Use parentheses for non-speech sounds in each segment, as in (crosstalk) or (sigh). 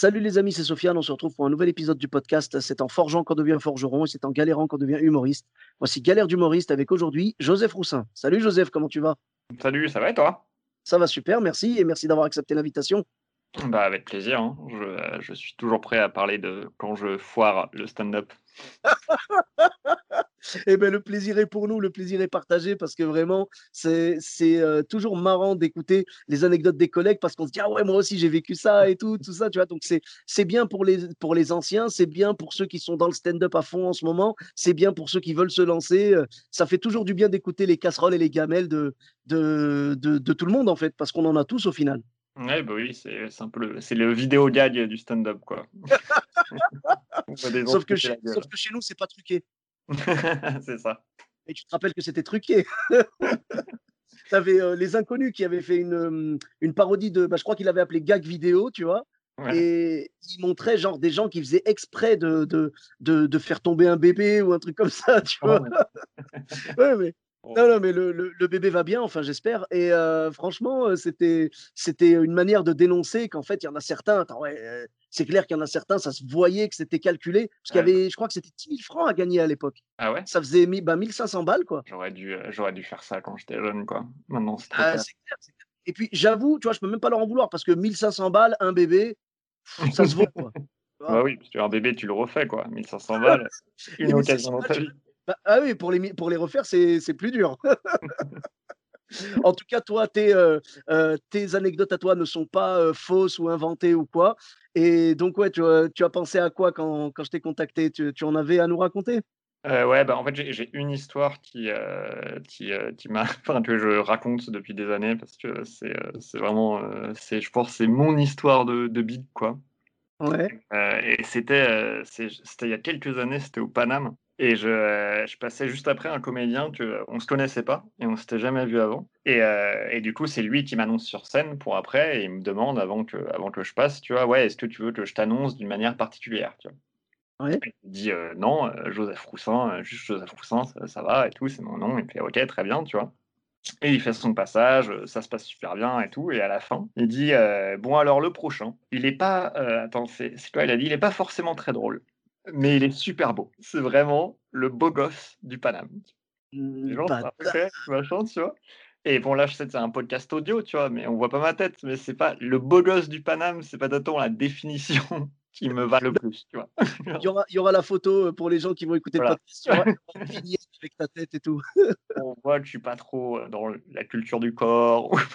Salut les amis, c'est Sofiane. On se retrouve pour un nouvel épisode du podcast. C'est en forgeant qu'on devient forgeron et c'est en galérant qu'on devient humoriste. Voici Galère d'humoriste avec aujourd'hui Joseph Roussin. Salut Joseph, comment tu vas? Salut, ça va et toi? Ça va super, merci et merci d'avoir accepté l'invitation. Bah avec plaisir, hein. je, je suis toujours prêt à parler de quand je foire le stand-up. (laughs) Eh ben, le plaisir est pour nous, le plaisir est partagé parce que vraiment, c'est c'est, euh, toujours marrant d'écouter les anecdotes des collègues parce qu'on se dit ah ouais moi aussi j'ai vécu ça et tout, tout ça, tu vois? Donc c'est c'est bien pour les pour les anciens, c'est bien pour ceux qui sont dans le stand-up à fond en ce moment, c'est bien pour ceux qui veulent se lancer. euh, Ça fait toujours du bien d'écouter les casseroles et les gamelles de de, de, de tout le monde en fait parce qu'on en a tous au final. Ouais, bah oui, c'est c'est un peu le, c'est le vidéo gag du stand-up quoi. (laughs) Sauf que, chez, sauf que chez nous c'est pas truqué. (laughs) c'est ça. Et tu te rappelles que c'était truqué. (laughs) Tu avais les inconnus qui avaient fait une, euh, une parodie de, bah, je crois qu'il avait appelé gag vidéo, tu vois. Ouais. Et il montrait genre des gens qui faisaient exprès de, de, de, de faire tomber un bébé ou un truc comme ça, tu Oh, vois. ouais. (laughs) Ouais, mais. Non, non, mais le, le, le bébé va bien, enfin j'espère. Et euh, franchement, euh, c'était, c'était une manière de dénoncer qu'en fait, il y en a certains, attends, ouais, euh, c'est clair qu'il y en a certains, ça se voyait que c'était calculé, parce qu'il y avait, je crois que c'était 10 000 francs à gagner à l'époque. Ah ouais? Ça faisait bah, 1500 balles, quoi. J'aurais dû, euh, j'aurais dû faire ça quand j'étais jeune quoi. Maintenant c'est Ah, c'est clair, c'est clair. Et puis j'avoue, tu vois, je peux même pas leur en vouloir parce que 1500 balles, un bébé, pff, ça se vaut, quoi. Bah oui, parce que un bébé tu le refais quoi. 1500 (laughs) balles, une 1500 occasion dans ta vie. Bah, ah oui, pour les, pour les refaire, c'est plus dur. (laughs) En tout cas, toi, tes, euh, euh, tes anecdotes à toi ne sont pas euh, fausses ou inventées ou quoi. Et donc, ouais, tu, as- tu as pensé à quoi quand, quand je t'ai contacté? Tu, tu en avais à nous raconter? Ouais, bah en fait j'ai une histoire qui, qui, qui m'a, (laughs) enfin que je raconte depuis des années parce que c'est vraiment, c'est, je pense, c'est mon histoire de, de big quoi. Ouais. Et c'était, c'était il y a quelques années, c'était au Paname. Et je, euh, je passais juste après un comédien que on se connaissait pas et on s'était jamais vu avant. Et, euh, et du coup, c'est lui qui m'annonce sur scène pour après et il me demande avant que, avant que je passe, tu vois, ouais, est-ce que tu veux que je t'annonce d'une manière particulière, tu vois. Ouais. Et euh, non, euh, Joseph Roussin, euh, juste Joseph Roussin, ça, ça va et tout, c'est mon nom. Il fait ok, très bien, tu vois. Et il fait son passage, euh, ça se passe super bien et tout. Et à la fin, il dit euh, Bon, alors le prochain, il est pas. euh, attends, c'est quoi Il a dit Il est pas forcément très drôle, mais il est super beau. C'est vraiment le beau gosse du Paname. Les Hmm, gens, bah, machin, tu vois. Et bon, là, je sais que c'est un podcast audio, tu vois, mais on voit pas ma tête. Mais c'est pas le beau gosse du Paname, c'est pas d'autant la définition (laughs) qui me va le plus, tu vois. il, y aura, il y aura la photo euh, pour les gens qui vont écouter Voilà. le podcast. (laughs) Avec ta tête et tout. on voit que je suis pas trop euh, dans la culture du corps. (laughs)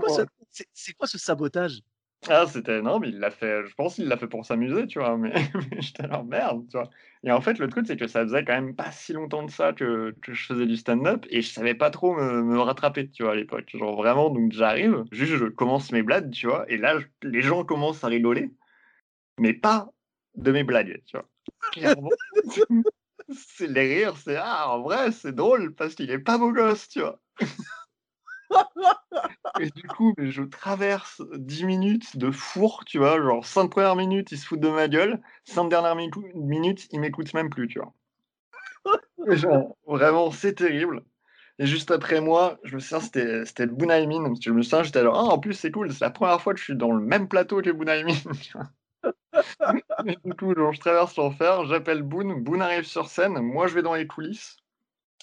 quoi, ce- c'est quoi ce sabotage? Ah, c'était non, mais il l'a fait. Je pense qu'il l'a fait pour s'amuser, tu vois. (laughs) Mais, j'étais là, merde, tu vois. Et en fait, le truc, c'est que ça faisait quand même pas si longtemps de ça que, je faisais du stand-up et je savais pas trop me, rattraper, tu vois, à l'époque. Genre vraiment, donc j'arrive, juste je commence mes blagues, tu vois, et là, les gens commencent à rigoler, mais pas de mes blagues, tu vois. (laughs) C'est les rires, c'est ah, en vrai, c'est drôle parce qu'il est pas beau gosse, tu vois. (laughs) Et du coup, mais je traverse 10 minutes de four, tu vois, genre 5 premières minutes, ils se foutent de ma gueule, 5 dernières minutes, ils m'écoutent même plus, tu vois. Et genre, vraiment, c'est terrible. Et juste après moi, je me souviens, c'était le Bunaimin, je me souviens, j'étais là, ah, en plus, c'est cool, c'est la première fois que je suis dans le même plateau que Bunaimin, (laughs) du coup, je traverse l'enfer, j'appelle Boone, Boone arrive sur scène, moi je vais dans les coulisses,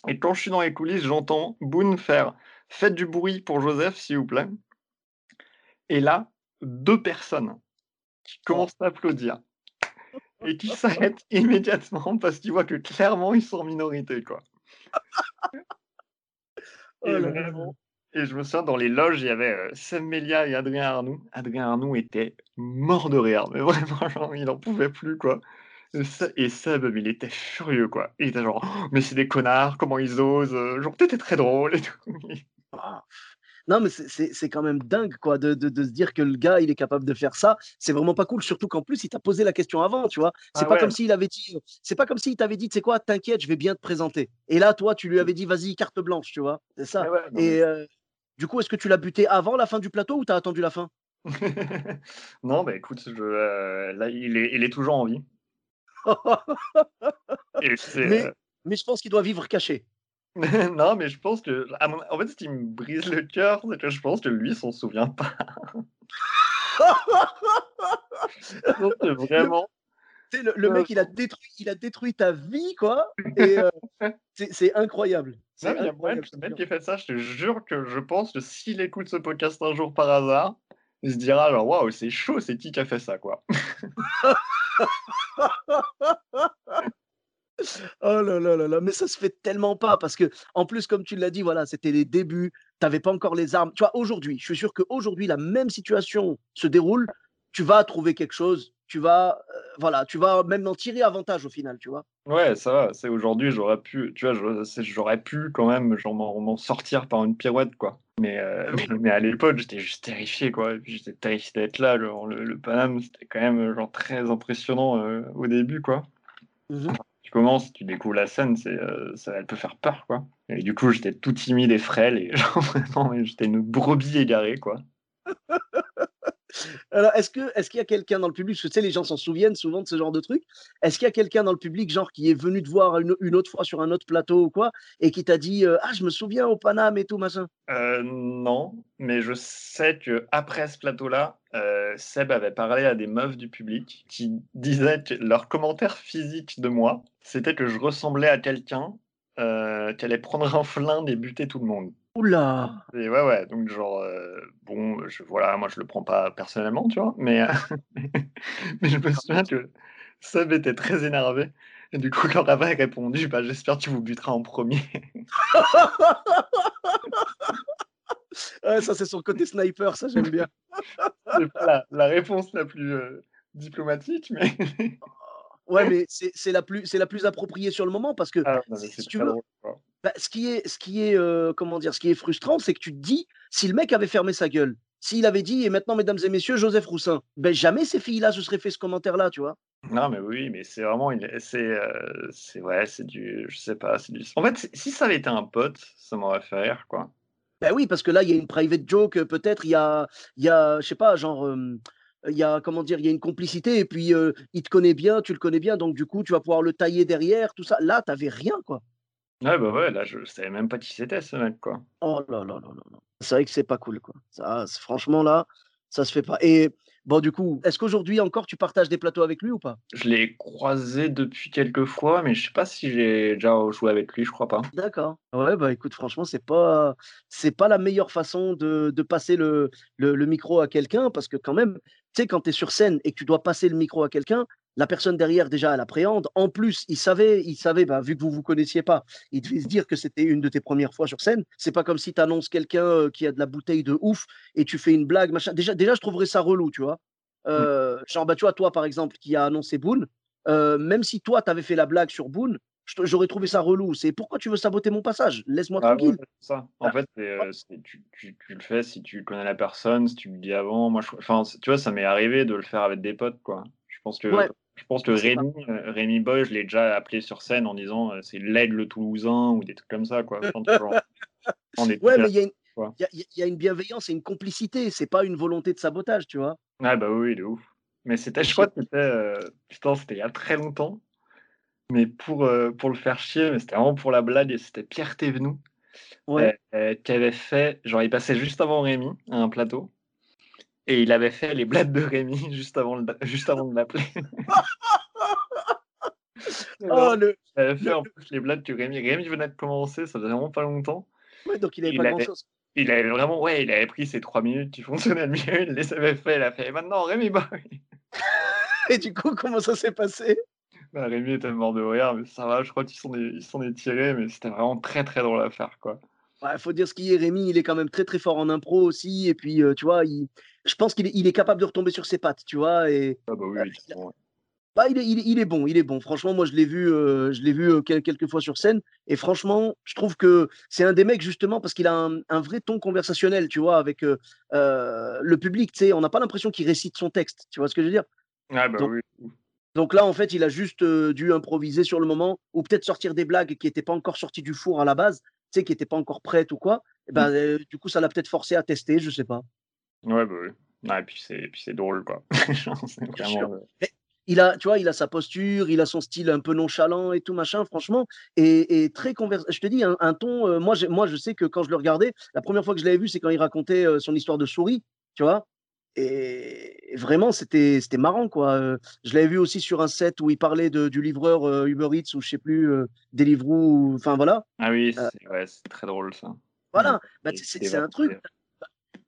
et quand je suis dans les coulisses, j'entends Boone faire Faites du bruit pour Joseph, s'il vous plaît. Et là, deux personnes qui commencent à applaudir et qui s'arrêtent (laughs) immédiatement parce qu'ils voient que clairement ils sont en minorité, quoi. Oh Et, vraiment- je me souviens, dans les loges, il y avait euh, Sam Melia et Adrien Arnoux. Adrien Arnoux était mort de rire, mais (laughs) vraiment, genre, il n'en pouvait plus, quoi. Et Seb, il était furieux, quoi. Il était genre, Oh, mais c'est des connards, comment ils osent, euh, genre, t'étais très drôle et tout. (laughs) Ah. Non, mais c'est- c'est c'est quand même dingue, quoi, de, de- de se dire que le gars, il est capable de faire ça. C'est vraiment pas cool, surtout qu'en plus, il t'a posé la question avant, tu vois. C'est Ah pas ouais. comme s'il avait dit, c'est pas comme s'il t'avait dit, tu sais quoi, t'inquiète, je vais bien te présenter. Et là, toi, tu lui avais dit, vas-y, carte blanche, tu vois. C'est ça. Ouais, non, Et euh, du coup, est-ce que tu l'as buté avant la fin du plateau ou t'as attendu la fin? (laughs) Non, bah écoute, je, euh, là, il est, il est toujours en vie. (laughs) Et c'est, Mais, euh, mais je pense qu'il doit vivre caché. (laughs) non, mais je pense que, en fait, ce qui me brise le cœur, c'est que je pense que lui s'en souvient pas. (laughs) Que vraiment, le, le Euh, mec, il a détruit, il a détruit ta vie, quoi. Et euh, (laughs) c'est incroyable. C'est il y a moyen que le te mec qui ait fait ça, je te jure que je pense que s'il écoute ce podcast un jour par hasard, il se dira genre waouh, c'est chaud, c'est qui qui a fait ça, quoi. Oh là là là là, mais ça se fait tellement pas parce que, en plus, comme tu l'as dit, voilà, c'était les débuts, t'avais pas encore les armes. Tu vois, aujourd'hui, je suis sûr qu'aujourd'hui, la même situation se déroule, tu vas trouver quelque chose, tu vas, euh, voilà, tu vas même en tirer avantage au final, tu vois. Ouais, ça va, c'est aujourd'hui, j'aurais pu, tu vois, j'aurais pu quand même genre m'en sortir par une pirouette, quoi. Mais, euh, mais, mais à l'époque, j'étais juste terrifié, quoi. J'étais terrifié d'être là. genre, le, le Paname, c'était quand même genre très impressionnant euh, au début, quoi. Mhm. Tu commences, tu découvres la scène, c'est, euh, ça, elle peut faire peur, quoi. Et du coup, j'étais tout timide et frêle, et (laughs) genre, vraiment, j'étais une brebis égarée, quoi. Alors, est-ce que, est-ce qu'il y a quelqu'un dans le public, parce que tu sais, les gens s'en souviennent souvent de ce genre de truc, est-ce qu'il y a quelqu'un dans le public, genre, qui est venu te voir une, autre fois sur un autre plateau ou quoi, et qui t'a dit, euh, ah, je me souviens au Paname et tout, machin? Euh, non, mais je sais que après ce plateau-là, euh, Seb avait parlé à des meufs du public qui disaient que leur commentaire physique de moi, c'était que je ressemblais à quelqu'un qui allait prendre un (laughs) flingue et buter tout le monde. Oula! Et ouais, ouais, donc genre, euh, bon, je, voilà, moi je le prends pas personnellement, tu vois, mais, euh, (laughs) mais je me souviens que Seb était très énervé. Et du coup, leur avait répondu, bah, j'espère que tu vous buteras en premier. (laughs) Ouais, ça, c'est son côté sniper, ça, j'aime bien. (laughs) C'est pas la, la réponse la plus euh, diplomatique, mais. Ouais, mais c'est la plus c'est la plus appropriée sur le moment parce que Ah, non, si, tu veux, drôle, bah, ce qui est ce qui est euh, comment dire, ce qui est frustrant, c'est que tu te dis si le mec avait fermé sa gueule, s'il avait dit et maintenant mesdames et messieurs Joseph Roussin, ben jamais ces filles-là se seraient fait ce commentaire-là, tu vois. Non, mais oui, mais c'est vraiment, c'est, euh, c'est ouais, c'est du, je sais pas, c'est du. En fait, si ça avait été un pote, ça m'aurait fait rire, quoi. Ben oui, parce que là il y a une private joke, euh, peut-être il y a il y a je sais pas, genre euh, il y a comment dire, il y a une complicité et puis euh, il te connaît bien, tu le connais bien, donc du coup tu vas pouvoir le tailler derrière, tout ça. Là t'avais rien quoi. Ouais, bah ouais, là, je savais même pas qui c'était, ce mec, quoi. Oh là là là là là. C'est vrai que c'est pas cool, quoi. Ça, franchement, là, ça se fait pas. Et bon, du coup, est-ce qu'aujourd'hui encore tu partages des plateaux avec lui ou pas? Je l'ai croisé depuis quelques fois, mais je sais pas si j'ai déjà joué avec lui, je crois pas. D'accord. Ouais, bah écoute, franchement, c'est pas, c'est pas la meilleure façon de, de passer le, le, le micro à quelqu'un parce que quand même, tu sais, quand tu es sur scène et que tu dois passer le micro à quelqu'un, la personne derrière, déjà, elle appréhende. En plus, il savait, il savait, bah, vu que vous vous connaissiez pas, il devait se dire que c'était une de tes premières fois sur scène. C'est pas comme si tu annonces quelqu'un euh, qui a de la bouteille de ouf et tu fais une blague, machin. Déjà, déjà je trouverais ça relou, tu vois. Euh, genre, bah, tu vois, toi, par exemple, qui a annoncé Boone, euh, même si toi, tu avais fait la blague sur Boone, j'aurais trouvé ça relou. C'est pourquoi tu veux saboter mon passage? Laisse-moi Ah tranquille. ça. En fait, euh, c'est- tu, tu, tu le fais si tu connais la personne, si tu le dis avant. Moi, je, tu vois, ça m'est arrivé de le faire avec des potes, quoi. Je pense que, Ouais. Je pense que. Rémi, euh, Rémi Boy, je l'ai déjà appelé sur scène en disant euh, c'est l'aigle toulousain ou des trucs comme ça, quoi. (laughs) Ouais, mais il y, a une- y y a bienveillance et une complicité. C'est pas une volonté de sabotage, tu vois. Ah bah oui, de ouf. Mais c'était, je crois que c'était, euh, putain, c'était il y a très longtemps. Mais pour, euh, pour le faire chier, mais c'était vraiment pour la blague, et c'était Pierre Thévenoud Ouais. euh, qui avait fait, genre il passait juste avant Rémi à un plateau, et il avait fait les blagues de Rémi (laughs) juste avant, le- juste avant de l'appeler. (laughs) Oh, le... Il avait fait en plus les blagues que Rémi, Rémi venait de commencer, ça faisait vraiment pas longtemps. ouais, donc il avait Il pas avait- grand chose. Il avait vraiment, ouais, il avait pris ces trois minutes qui fonctionnaient mieux, il les avait fait, il a fait, maintenant Rémi Boy. (laughs) Et du coup, comment ça s'est passé? Bah, Rémi était mort de rire, mais ça va, je crois qu'ils des, ils sont des tirés, mais c'était vraiment très très drôle à faire, quoi. Ouais, faut dire ce qui est. Rémi, il est quand même très très fort en impro aussi. Et puis, euh, tu vois, il... je pense qu'il est, il est capable de retomber sur ses pattes, tu vois. Et Ah bah oui, Euh, oui, il a- bon, ouais. Bah, il est il bon, il est bon. Franchement, moi, je l'ai vu, heu, je l'ai vu, heu, quel quelques fois sur scène et franchement, je trouve que c'est un des mecs justement parce qu'il a un un vrai ton conversationnel, tu vois? Avec, heu, le public, tu sais? On n'a pas l'impression qu'il récite son texte, tu vois ce que je veux dire? Ah bah Donc oui. donc là, en fait, il a juste, dû improviser sur le moment ou peut-être sortir des blagues qui étaient pas encore sorties du four à la base, tu sais? Qui étaient pas encore prêtes ou quoi et Mmh. du coup, ça l'a peut-être forcé à tester, je sais pas. Ouais, bah oui. Ouais, et puis c'est et puis c'est drôle, quoi. (laughs) Vraiment, il a tu vois, il a sa posture, il a son style un peu nonchalant et tout machin, franchement et et très convers je te dis un un ton, heu, moi moi je sais que quand je le regardais, la première fois que je l'avais vu, c'est quand il racontait, heu, son histoire de souris, tu vois? Et vraiment c'était c'était marrant quoi, heu, je l'avais vu aussi sur un set où il parlait de du livreur, Uber Eats ou je sais plus, Deliveroo enfin voilà, ah oui, c'est ouais, c'est très drôle ça. Voilà, bah, c'est un truc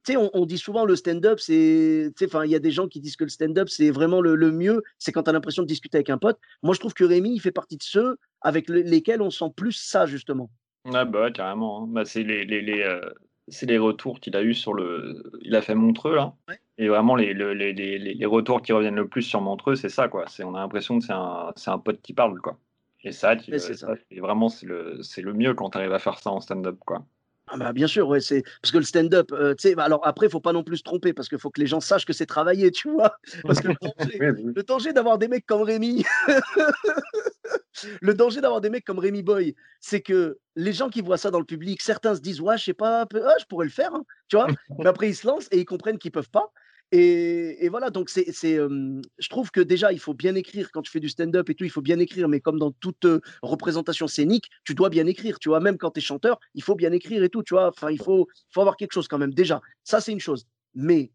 Tu sais, on on dit souvent le stand-up, c'est enfin, il y a des gens qui disent que le stand-up, c'est vraiment le le mieux, c'est quand tu as l'impression de discuter avec un pote. Moi, je trouve que Rémi, il fait partie de ceux avec le lesquels on sent plus ça, justement. ouais, bah carrément, hein. Bah, c'est les les les, heu, c'est les retours qu'il a eu sur le il a fait Montreux là Ouais. et vraiment les le les les les les retours qui reviennent le plus sur Montreux, c'est ça, quoi. C'est on a l'impression que c'est un c'est un pote qui parle, quoi et ça, tu ça. vraiment, c'est le c'est le mieux quand tu arrives à faire ça en stand-up, quoi. Ah bah, bien sûr, ouais, c'est parce que le stand-up, heu, tu sais, bah, alors après, il faut pas non plus se tromper parce qu'il faut que les gens sachent que c'est travaillé, tu vois? (laughs) Parce que le danger Oui, d'avoir des mecs comme Rémi (laughs) Le danger d'avoir des mecs comme Rémi Boy, c'est que les gens qui voient ça dans le public, certains se disent: «Ouais, je sais pas, ah, je pourrais le faire, hein», tu vois? (laughs) Mais après ils se lancent et ils comprennent qu'ils peuvent pas et voilà donc c'est je trouve que déjà il faut bien écrire quand tu fais du stand-up et tout, il faut bien écrire, mais comme dans toute, représentation scénique, tu dois bien écrire, tu vois? Même quand tu es chanteur, il faut bien écrire et tout, tu vois? Enfin, il faut faut avoir quelque chose quand même déjà. Ça, c'est une chose. Mais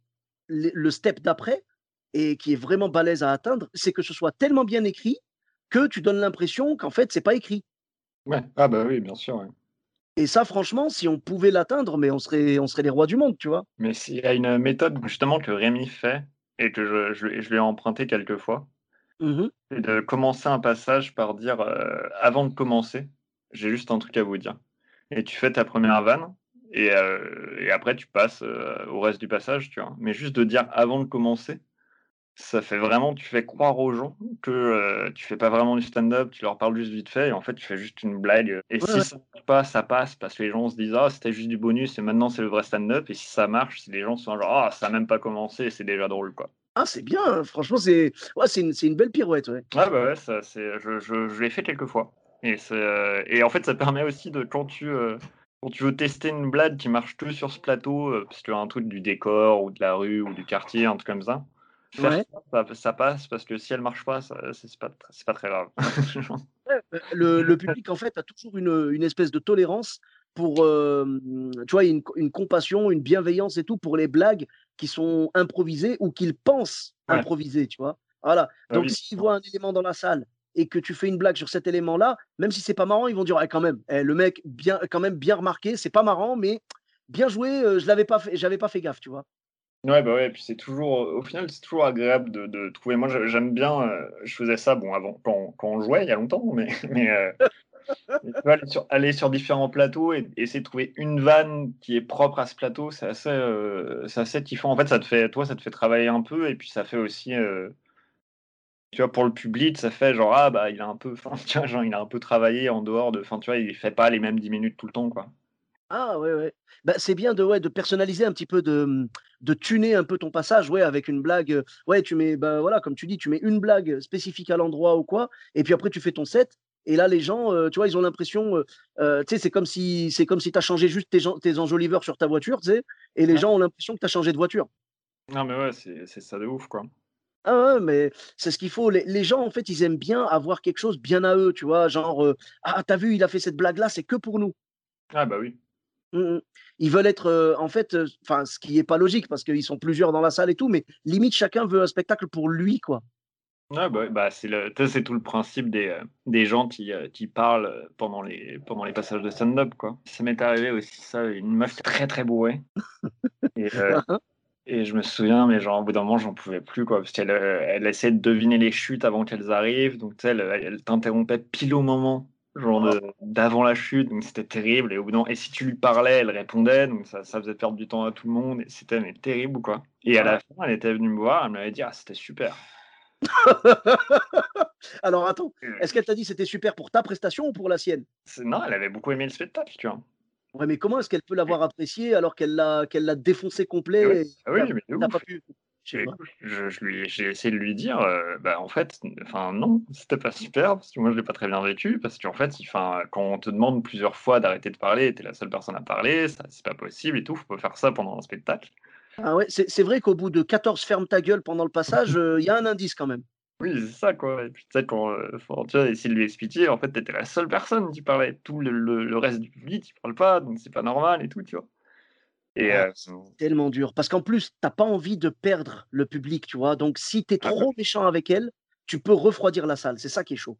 le step d'après et qui est vraiment balèze à atteindre, c'est que ce soit tellement bien écrit que tu donnes l'impression qu'en fait, c'est pas écrit Ouais. Ah bah oui, bien sûr, ouais. Et ça franchement, si on pouvait l'atteindre, mais on serait on serait les rois du monde, tu vois? Mais s'il y a une, méthode justement que Rémi fait et que je je je lui ai emprunté quelques fois, Mmh mh. c'est de commencer un passage par dire, heu: «Avant de commencer, j'ai juste un truc à vous dire» et tu fais ta première vanne et et après tu passes, heu, au reste du passage, tu vois? Mais juste de dire: «Avant de commencer», ça fait vraiment tu fais croire aux gens que, tu fais pas vraiment du stand-up, tu leur parles juste vite fait et en fait tu fais juste une blague, et Ouais, si ouais. ça marche pas, ça passe parce que les gens se disent: «Ah c'était juste du bonus et maintenant c'est le vrai stand-up» et si ça marche, si les gens sont genre: «Ah ça a même pas commencé, c'est déjà drôle, quoi». Ah, c'est bien, hein, franchement, c'est ouais, c'est une une belle pirouette, ouais. Ouais, bah, ouais, ça c'est je je je l'ai fait quelques fois et en fait, ça permet aussi de quand tu, quand tu veux tester une blague qui marche que sur ce plateau, parce qu'il y a un truc du décor ou de la rue ou du quartier, un truc comme ça, faire Ouais. ça, passe parce que si elle marche pas, c'est pas pas très grave. (laughs) Heu, le le public, en fait, a toujours une, une espèce de tolérance pour, hem, tu vois, une une compassion, une bienveillance et tout pour les blagues qui sont improvisées ou qu'ils pensent Ouais, improvisées, tu vois? Voilà, bah, donc oui, s'ils voient un élément dans la salle et que tu fais une blague sur cet élément-là, même si c'est pas marrant, ils vont dire: «Ouais, quand même, eh, le mec bien quand même bien remarqué, c'est pas marrant, mais bien joué, heu, je l'avais pas fait j'avais pas fait gaffe», tu vois? Ouais, bah, ouais, et puis c'est toujours, au final, c'est toujours agréable de de trouver moi, j'aime bien, heu, je faisais ça, bon, avant, quand quand on jouait, il y a longtemps, mais (laughs) mais vois, aller sur différents plateaux et essayer de trouver une vanne qui est propre à ce plateau, c'est assez, heu, c'est assez kiffant. En fait, ça te fait toi, ça te fait travailler un peu et puis ça fait aussi, tu vois, pour le public, ça fait genre: «Ah, bah, il a un peu» (laughs) enfin, vois, genre, il a un peu travaillé en dehors de enfin, tu vois, il fait pas les mêmes 10 minutes tout le temps, quoi. Ah ouais, ouais. Bah, c'est bien de ouais, de personnaliser un petit peu, de, mmh, de tuner un peu ton passage, ouais, avec une blague, ouais, tu mets, bah, voilà, comme tu dis, tu mets une blague spécifique à l'endroit ou quoi et puis après tu fais ton set et là les gens, tu vois, ils ont l'impression, tu sais, c'est comme si c'est comme si tu as changé juste tes tes enjoliveurs sur ta voiture, tu sais? Et les Ouais. gens ont l'impression que tu as changé de voiture. Non, mais ouais, c'est c'est ça de ouf, quoi. Ah ouais, mais c'est ce qu'il faut. Les les gens, en fait, ils aiment bien avoir quelque chose bien à eux, tu vois? Genre, «Ah, tu vu, il a fait cette blague là, c'est que pour nous». Ah, bah, oui. Mmh mh. Ils veulent être, en fait, enfin, ce qui est pas logique parce qu'ils sont plusieurs dans la salle et tout, mais limite chacun veut un spectacle pour lui, quoi. Ouais, bah, ouais, bah, c'est tout le principe des, des gens qui, qui parlent, pendant les pendant les passages de stand-up, quoi. Ça m'est arrivé aussi ça, une meuf très, très bourrée (laughs) et Hein, hein. et je me souviens, mais genre, au bout d'un moment, j'en pouvais plus, quoi, parce qu'elle, elle essayait de deviner les chutes avant qu'elles arrivent, donc elle, elle t'interrompait pile au moment, genre d'avant la chute, donc c'était terrible et au bout d'un moment et si tu lui parlais, elle répondait, donc ça ça faisait perdre du temps à tout le monde et c'était mais terrible, quoi. Et à ah, la fin, elle était venue me voir, elle m'avait dit: «Ah, c'était super». (laughs) Alors attends, est-ce qu'elle t'a dit c'était super pour ta prestation ou pour la sienne? Non, elle avait beaucoup aimé le spectacle, tu vois. Ouais, mais comment est-ce qu'elle peut l'avoir apprécié alors qu'elle l'a qu'elle l'a défoncé complet ah oui, mais pas pu? J'ai essayé de lui dire, euh, bah, en fait, enfin non, c'était pas super parce que moi je l'ai pas très bien vécu parce qu'en fait, quand on te demande plusieurs fois d'arrêter de parler, tu es la seule personne à parler, ça c'est pas possible et tout, faut pas faire ça pendant un spectacle. Ah ouais, c'est vrai qu'au bout de 14 ferme ta gueule pendant le passage, euh, il y a un indice quand même. Oui, c'est ça quoi. Et puis tu sais quand euh, tu vois, essayer de lui expliquer, en fait, tu étais la seule personne qui parlait, tout le, le, reste du public, il parle pas, donc c'est pas normal et tout, tu vois. Et euh, tellement dur. Parce qu'en plus, tu n'as pas envie de perdre le public, tu vois. Donc, si tu es ah trop méchant avec elle, tu peux refroidir la salle. C'est ça qui est chaud.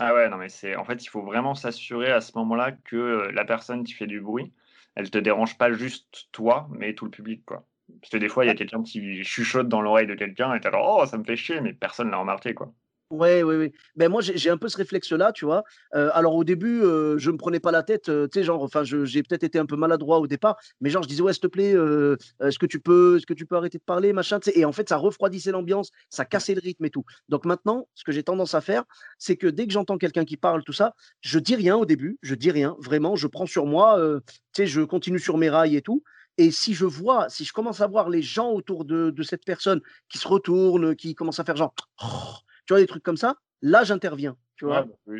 Ah ouais, non, mais c'est en fait, il faut vraiment s'assurer à ce moment-là que euh, la personne qui fait du bruit, elle te dérange pas juste toi, mais tout le public, quoi. Parce que des fois, il y a quelqu'un qui chuchote dans l'oreille de quelqu'un et t'es alors, oh, ça me fait chier, mais personne l'a remarqué, quoi. Ouais, oui, oui. Ben moi, j'ai un peu ce réflexe-là, tu vois. alors au début, je me prenais pas la tête, tu sais, genre, enfin, j'ai peut-être été un peu maladroit au départ, mais genre, je disais, ouais, s'il te plaît, est-ce que tu peux, est-ce que tu peux arrêter de parler, machin, Et en fait, ça refroidissait l'ambiance, ça cassait le rythme et tout. Donc maintenant, ce que j'ai tendance à faire, c'est que dès que j'entends quelqu'un qui parle, tout ça, je dis rien au début, je dis rien, vraiment, je prends sur moi, tu sais, je continue sur mes rails et tout. Et si je vois, si je commence à voir les gens autour de, de cette personne qui se retournent, qui commencent à faire genre, tu vois, des trucs comme ça, là, j'interviens, tu vois. Bah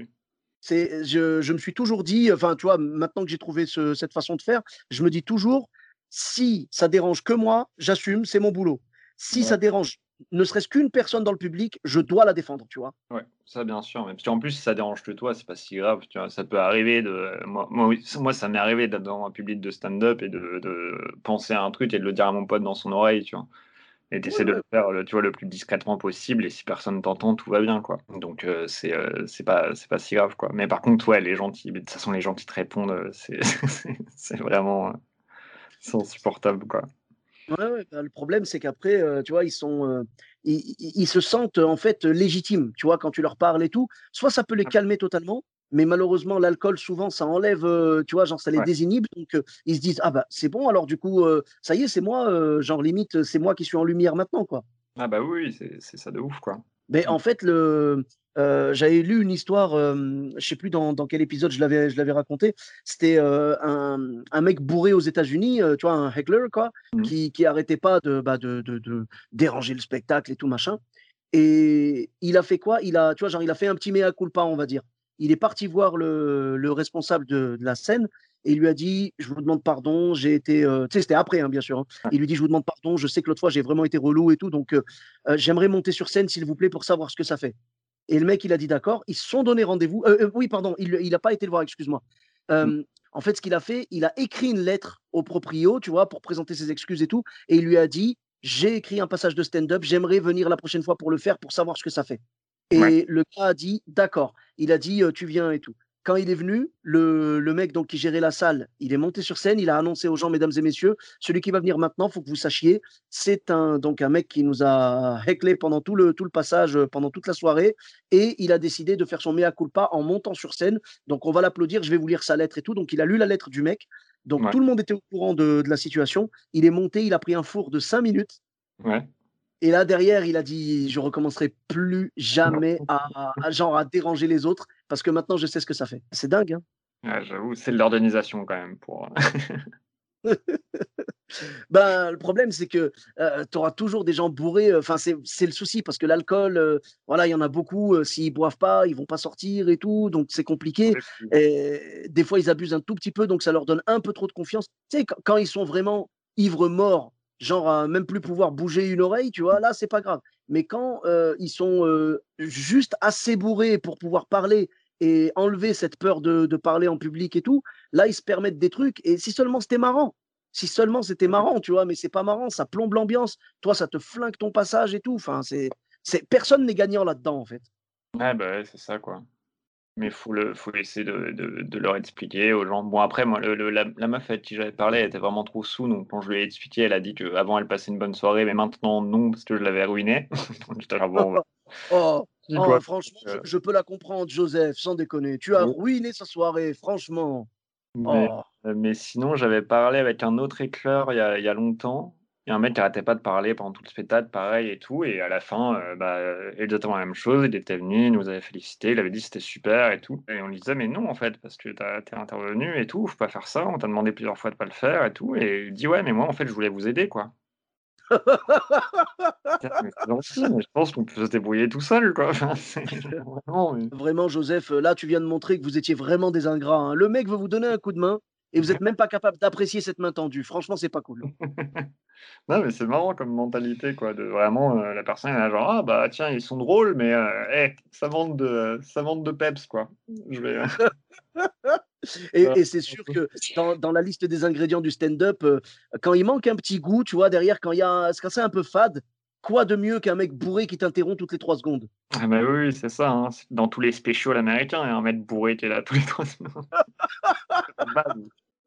c'est, je, je, me suis toujours dit, enfin, tu vois, maintenant que j'ai trouvé cette façon de faire, je me dis toujours, si ça dérange que moi, j'assume, c'est mon boulot. Si ça dérange ne serait-ce qu'une personne dans le public, je dois la défendre, tu vois. Ouais, ça bien sûr. Parce qu'en plus, si ça dérange que toi, c'est pas si grave. Tu vois, ça peut arriver de. Moi, moi, ça m'est arrivé d'être dans un public de stand-up et de, de, penser à un truc et de le dire à mon pote dans son oreille, tu vois. Et tu essaies de le faire tu vois, le plus discrètement possible, et si personne t'entend, tout va bien, quoi. Donc, euh, c'est euh, pas, pas si grave, quoi. Mais par contre, ouais, les gens qui, de toute façon, les gens qui te répondent, euh, c'est (laughs) vraiment c'est insupportable, quoi. Ouais, ouais bah, le problème, c'est qu'après, tu vois, ils sont, ils, ils, se sentent en fait légitimes, tu vois, quand tu leur parles et tout. Soit ça peut les calmer totalement, mais malheureusement, l'alcool, souvent, ça enlève, tu vois, genre, ça les désinhibe. Donc, ils se disent, ah bah, c'est bon, alors du coup, ça y est, c'est moi, genre, limite, c'est moi qui suis en lumière maintenant, quoi. Ah bah oui, c'est ça de ouf, quoi. Mais mmh. en fait, le, j'avais lu une histoire, je sais plus dans, dans, quel épisode je l'avais, je l'avais raconté. C'était un, un, mec bourré aux États-Unis, tu vois, un heckler, quoi, mmh. qui, qui arrêtait pas de, bah, de, de, de, déranger le spectacle et tout machin. Et il a fait quoi? Il a, tu vois, genre, il a fait un petit mea culpa, on va dire il est parti voir le, responsable de, la scène et il lui a dit Je vous demande pardon, j'ai été. Euh, tu sais, c'était après, hein, bien sûr. Hein. Il lui dit Je vous demande pardon, je sais que l'autre fois j'ai vraiment été relou et tout, donc euh, euh, j'aimerais monter sur scène, s'il vous plaît, pour savoir ce que ça fait. Et le mec, il a dit D'accord, ils se sont donné rendez-vous. oui, pardon, il n'a pas été le voir, excuse-moi. Mmh. En fait, ce qu'il a fait, il a écrit une lettre au proprio, tu vois, pour présenter ses excuses et tout, et il lui a dit J'ai écrit un passage de stand-up, j'aimerais venir la prochaine fois pour le faire, pour savoir ce que ça fait. Et le gars a dit d'accord. Il a dit tu viens et tout. Quand il est venu, le, le, mec donc qui gérait la salle, il est monté sur scène, il a annoncé aux gens, mesdames et messieurs, celui qui va venir maintenant, faut que vous sachiez, c'est un donc un mec qui nous a hecklé pendant tout le tout le passage, pendant toute la soirée, et il a décidé de faire son mea culpa en montant sur scène. Donc on va l'applaudir, je vais vous lire sa lettre et tout. Donc il a lu la lettre du mec. Donc tout le monde était au courant de, de, la situation. Il est monté, il a pris un four de cinq minutes. Ouais. Et là, derrière, il a dit Je recommencerai plus jamais à, genre, à déranger les autres parce que maintenant, je sais ce que ça fait. C'est dingue. Hein J'avoue, c'est de l'organisation quand même. pour. (laughs) ben, le problème, c'est que euh, tu auras toujours des gens bourrés. Enfin, c'est le souci parce que l'alcool, euh, voilà, il y en a beaucoup. Euh, s'ils boivent pas, ils vont pas sortir et tout. Donc, c'est compliqué. Et des fois, ils abusent un tout petit peu. Donc, ça leur donne un peu trop de confiance. Tu sais, quand ils sont vraiment ivres morts, genre à même plus pouvoir bouger une oreille, tu vois, là, c'est pas grave. Mais quand ils sont juste assez bourrés pour pouvoir parler et enlever cette peur de, parler en public et tout, là, ils se permettent des trucs. Et si seulement c'était marrant, si seulement c'était marrant, tu vois, mais c'est pas marrant, ça plombe l'ambiance. Toi, ça te flingue ton passage et tout. Enfin, c'est, c'est personne n'est gagnant là-dedans, en fait. Ouais, bah c'est ça, quoi. Mais il faut, le, faut essayer de, de, leur expliquer aux gens. Bon, après, moi, le, la, meuf avec qui j'avais parlé, elle était vraiment trop sous. Donc, quand je lui ai expliqué, elle a dit qu'avant, elle passait une bonne soirée, mais maintenant, non, parce que je l'avais ruinée. (laughs) bon, (laughs) oh, oh franchement, je, peux la comprendre, Joseph, sans déconner. Tu as ruiné sa soirée, franchement. Mais, oh. mais sinon, j'avais parlé avec un autre éclair il y a, il y a longtemps. Il y a un mec qui arrêtait pas de parler pendant tout le spectacle, pareil et tout. Et à la fin, euh, bah, exactement la même chose. Il était venu, il nous avait félicité, il avait dit c'était super et tout. Et on lui disait, mais non, en fait, parce que t'es intervenu et tout, faut pas faire ça. On t'a demandé plusieurs fois de pas le faire et tout. Et il dit, ouais, mais moi, en fait, je voulais vous aider, quoi. (laughs) je pense qu'on peut se débrouiller tout seul, quoi. (laughs) vraiment, Joseph, là, tu viens de montrer que vous étiez vraiment des ingrats. Hein. Le mec veut vous donner un coup de main et vous n'êtes même pas capable d'apprécier cette main tendue. Franchement, c'est pas cool. (laughs) non, mais c'est marrant comme mentalité, quoi. De vraiment, euh, la personne elle est genre, ah bah tiens, ils sont drôles, mais euh, ça manque de, ça manque de peps, quoi. Je vais. (laughs) (laughs) et, c'est sûr que dans, la liste des ingrédients du stand-up, euh, quand il manque un petit goût, tu vois, derrière, quand il y a, quand c'est un peu fade, quoi de mieux qu'un mec bourré qui t'interrompt toutes les trois secondes? Ah bah oui, c'est ça. Hein. Dans tous les spéciaux américains, il y a un mec bourré qui est là tous les trois secondes.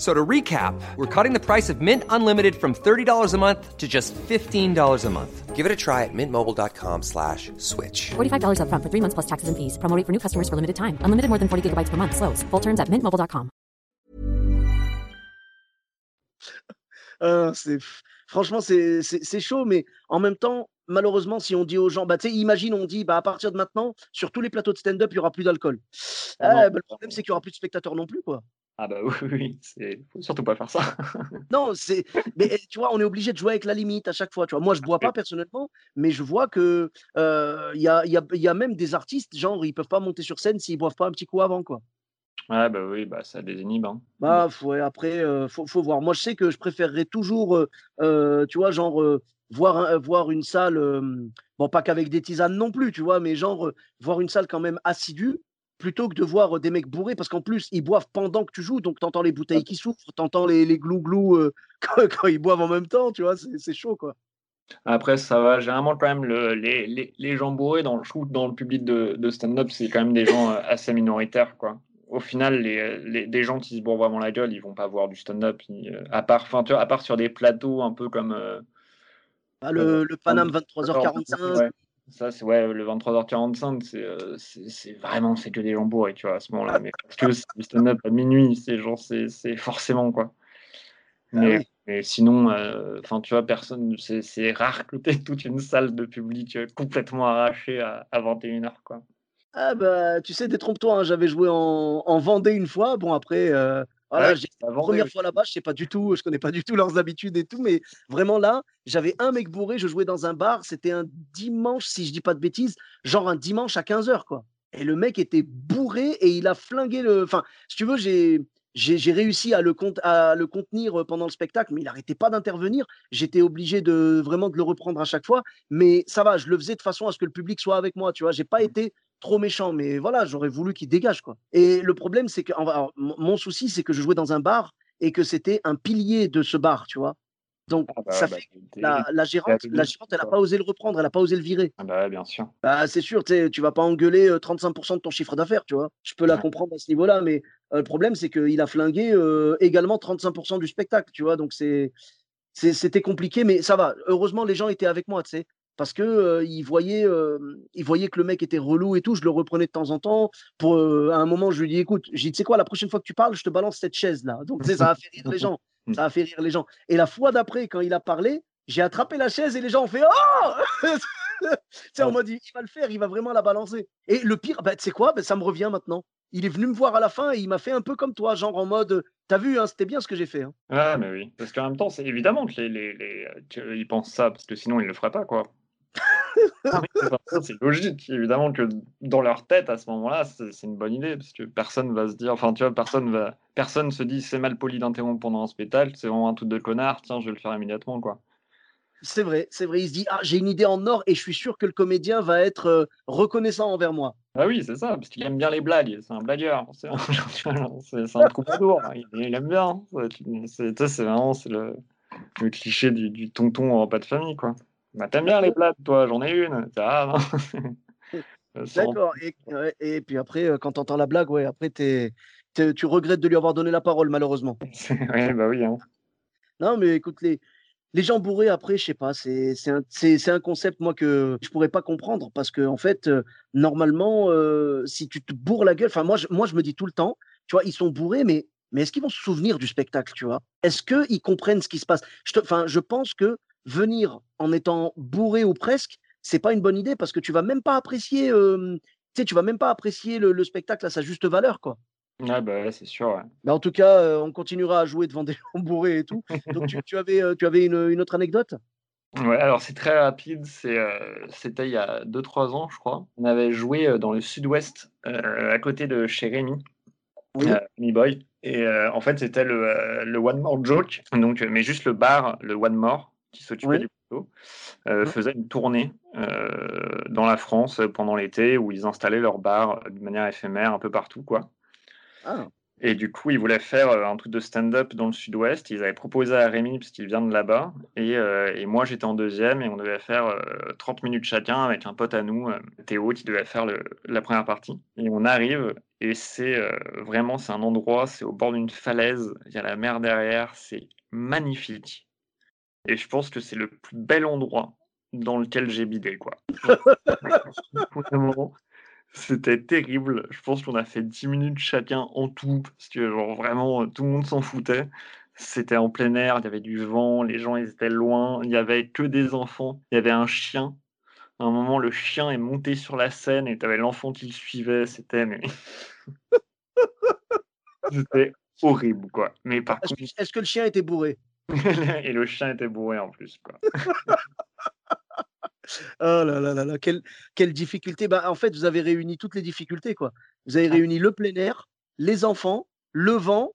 So to recap, we're cutting the price of Mint Unlimited from $30 a month to just $15 a month. Give it a try at mintmobile.com slash switch. $45 up front for three months plus taxes and fees. Promoting for new customers for limited time. Unlimited more than 40 gigabytes per month. Slows. Full terms at mintmobile.com. Euh, (laughs) franchement, c'est chaud, mais en même temps, malheureusement, si on dit aux gens, bah, imagine, on dit, bah, à partir de maintenant, sur tous les plateaux de stand-up, il n'y aura plus d'alcool. Ah, bah, le problème, c'est qu'il n'y aura plus de spectateurs non plus, quoi. Ah bah (laughs) oui, oui, c'est faut surtout pas faire ça. (laughs) non, c'est mais tu vois, on est obligé de jouer avec la limite à chaque fois, tu vois. Moi, je bois pas personnellement, mais je vois que il y, a, y, a, y, a, même des artistes, genre, ils peuvent pas monter sur scène s'ils boivent pas un petit coup avant, quoi. Ouais, bah oui, bah ça désinhibe. Hein. Bah, ouais, après, faut, faut, voir. Moi, je sais que je préférerais toujours, tu vois, genre, voir, voir une salle, bon, pas qu'avec des tisanes non plus, tu vois, mais genre, voir une salle quand même assidue plutôt que de voir des mecs bourrés, parce qu'en plus, ils boivent pendant que tu joues, donc tu entends les bouteilles qui souffrent, tu entends les, les glou-glou (laughs) quand, ils boivent en même temps, tu vois, c'est chaud, quoi. Après, ça va, généralement, quand même, le, les, les, les, gens bourrés dans le shoot, dans le public de, de stand-up, c'est quand même des gens assez minoritaires, quoi. Au final, les, les, gens qui se bourrent vraiment la gueule, ils vont pas voir du stand-up, à, part, à part sur des plateaux un peu comme... Ah, le, le Paname 23h45. Ça, c'est ouais, le 23h45, euh, c'est c'est vraiment c'est que des gens bourrés, tu vois, à ce moment-là. Mais parce que c'est stand-up à minuit, c'est genre, c'est forcément quoi. Ah mais, mais sinon, euh, enfin, tu vois, personne, c'est rare que tu toute une salle de public euh, complètement arrachée à, à 21h, quoi. Ah bah, tu sais, détrompe-toi, hein, j'avais joué en, en Vendée une fois. Bon, après, voilà, la première fois là-bas, je sais pas du tout, je connais pas du tout leurs habitudes et tout, mais vraiment là, j'avais un mec bourré, je jouais dans un bar, c'était un dimanche, si je dis pas de bêtises, genre un dimanche à 15h, quoi. Et le mec était bourré et il a flingué le. Enfin, si tu veux, j'ai. J'ai réussi à le, à le contenir pendant le spectacle, mais il n'arrêtait pas d'intervenir. J'étais obligé de vraiment de le reprendre à chaque fois. Mais ça va, je le faisais de façon à ce que le public soit avec moi. Tu vois, j'ai pas mmh. été trop méchant, mais voilà, j'aurais voulu qu'il dégage quoi. Et le problème, c'est que mon souci, c'est que je jouais dans un bar et que c'était un pilier de ce bar, tu vois. Donc, ah bah ça bah, fait la, la, gérante, la gérante, elle n'a pas osé le reprendre, elle n'a pas osé le virer. Ah bah, bien sûr. Bah, c'est sûr, tu vas pas engueuler 35% de ton chiffre d'affaires, tu vois. Je peux la comprendre à ce niveau-là, mais le problème, c'est qu'il a flingué également 35% du spectacle, tu vois. Donc, c'est c'était compliqué, mais ça va. Heureusement, les gens étaient avec moi, tu sais parce que il voyait, il voyait que le mec était relou et tout. Je le reprenais de temps en temps. Pour à un moment, je lui dis écoute, j'ai dit tu sais quoi, la prochaine fois que tu parles, je te balance cette chaise là. Donc ça a fait rire les gens. Mmh. Ça a fait rire les gens. Et la fois d'après, quand il a parlé, j'ai attrapé la chaise et les gens ont fait oh (laughs) c'est en mode il va le faire, il va vraiment la balancer. Et le pire, bah, tu sais quoi, bah, ça me revient maintenant. Il est venu me voir à la fin et il m'a fait un peu comme toi, genre en mode T'as vu, hein, c'était bien ce que j'ai fait. Hein. Ah, mais oui. Parce qu'en même temps, c'est évidemment que les, les, les, ils pensent ça, parce que sinon, ils le feraient pas, quoi. Ah c'est logique, évidemment que dans leur tête à ce moment-là, c'est une bonne idée parce que personne va se dire, enfin tu vois, personne va, personne se dit c'est mal poli d'interrompre pendant un spectacle, c'est vraiment un truc de connard, tiens, je vais le faire immédiatement quoi. C'est vrai, c'est vrai. Il se dit ah j'ai une idée en or et je suis sûr que le comédien va être euh, reconnaissant envers moi. Ah oui, c'est ça, parce qu'il aime bien les blagues. C'est un blagueur. (laughs) C'est un, un troubadour. Il, il, aime bien. C'est vraiment c'est le, le, cliché du, du tonton en pas de famille quoi. Bah, t'aimes bien les blagues, toi, j'en ai une. Ah, (laughs) D'accord. Et, et, puis après, euh, quand t'entends la blague, ouais, après, t'es tu regrettes de lui avoir donné la parole malheureusement. (laughs) Ouais, bah oui, hein. Non, mais écoute, les les gens bourrés après, je sais pas, c'est un un concept moi que je pourrais pas comprendre parce qu'en fait, heu, normalement, heu, si tu te bourres la gueule enfin moi je moi je me dis tout le temps, tu vois, ils sont bourrés mais mais est-ce qu'ils vont se souvenir du spectacle, tu vois? Est-ce qu'ils comprennent ce qui se passe? Je te je pense que venir en étant bourré ou presque, c'est pas une bonne idée parce que tu vas même pas apprécier, hem, tu sais, tu vas même pas apprécier le le spectacle à sa juste valeur, quoi. Ouais, bah, ouais, c'est sûr, ouais. Mais en tout cas, on continuera à jouer devant des gens (laughs) bourrés et tout. Donc tu tu avais, tu avais une, une autre anecdote? Ouais, alors c'est très rapide, c'est, c'était il y a deux trois ans, je crois. On avait joué, dans le sud-ouest, heu, à côté de chez Rémi, Oui. Rémi Boy et en fait, c'était le, le One More Joke, donc mais juste le bar, le One More, qui s'occupait du plateau, heu, Mmh. faisait une tournée, heu, dans la France, heu, pendant l'été où ils installaient leur bar, heu, de manière éphémère un peu partout, quoi. Ah! Et du coup, ils voulaient faire, un truc de stand-up dans le sud-ouest. Ils avaient proposé à Rémi, puisqu'il vient de là-bas et et moi, j'étais en 2e et on devait faire, heu, 30 minutes chacun avec un pote à nous, Théo, qui devait faire le la première partie et on arrive et c'est, vraiment, c'est un endroit, c'est au bord d'une falaise, il y a la mer derrière, c'est magnifique et je pense que c'est le plus bel endroit dans lequel j'ai bidé, quoi. Vraiment. C'était terrible. Je pense qu'on a fait 10 minutes chacun en tout, parce que genre vraiment, heu, tout le monde s'en foutait. C'était en plein air, il y avait du vent, les gens ils étaient loin, il y avait que des enfants, il y avait un chien. À un moment, le chien est monté sur la scène et tu avais l'enfant qui le suivait, c'était mais (laughs) c'était horrible, quoi. Mais par Est-ce contre que est-ce que le chien était bourré? (laughs) et le chien était bourré en plus, quoi. (laughs) Oh là là là là, quelle quelle difficulté. Bah, en fait, vous avez réuni toutes les difficultés, quoi. Vous avez Ah. réuni le plein air, les enfants, le vent,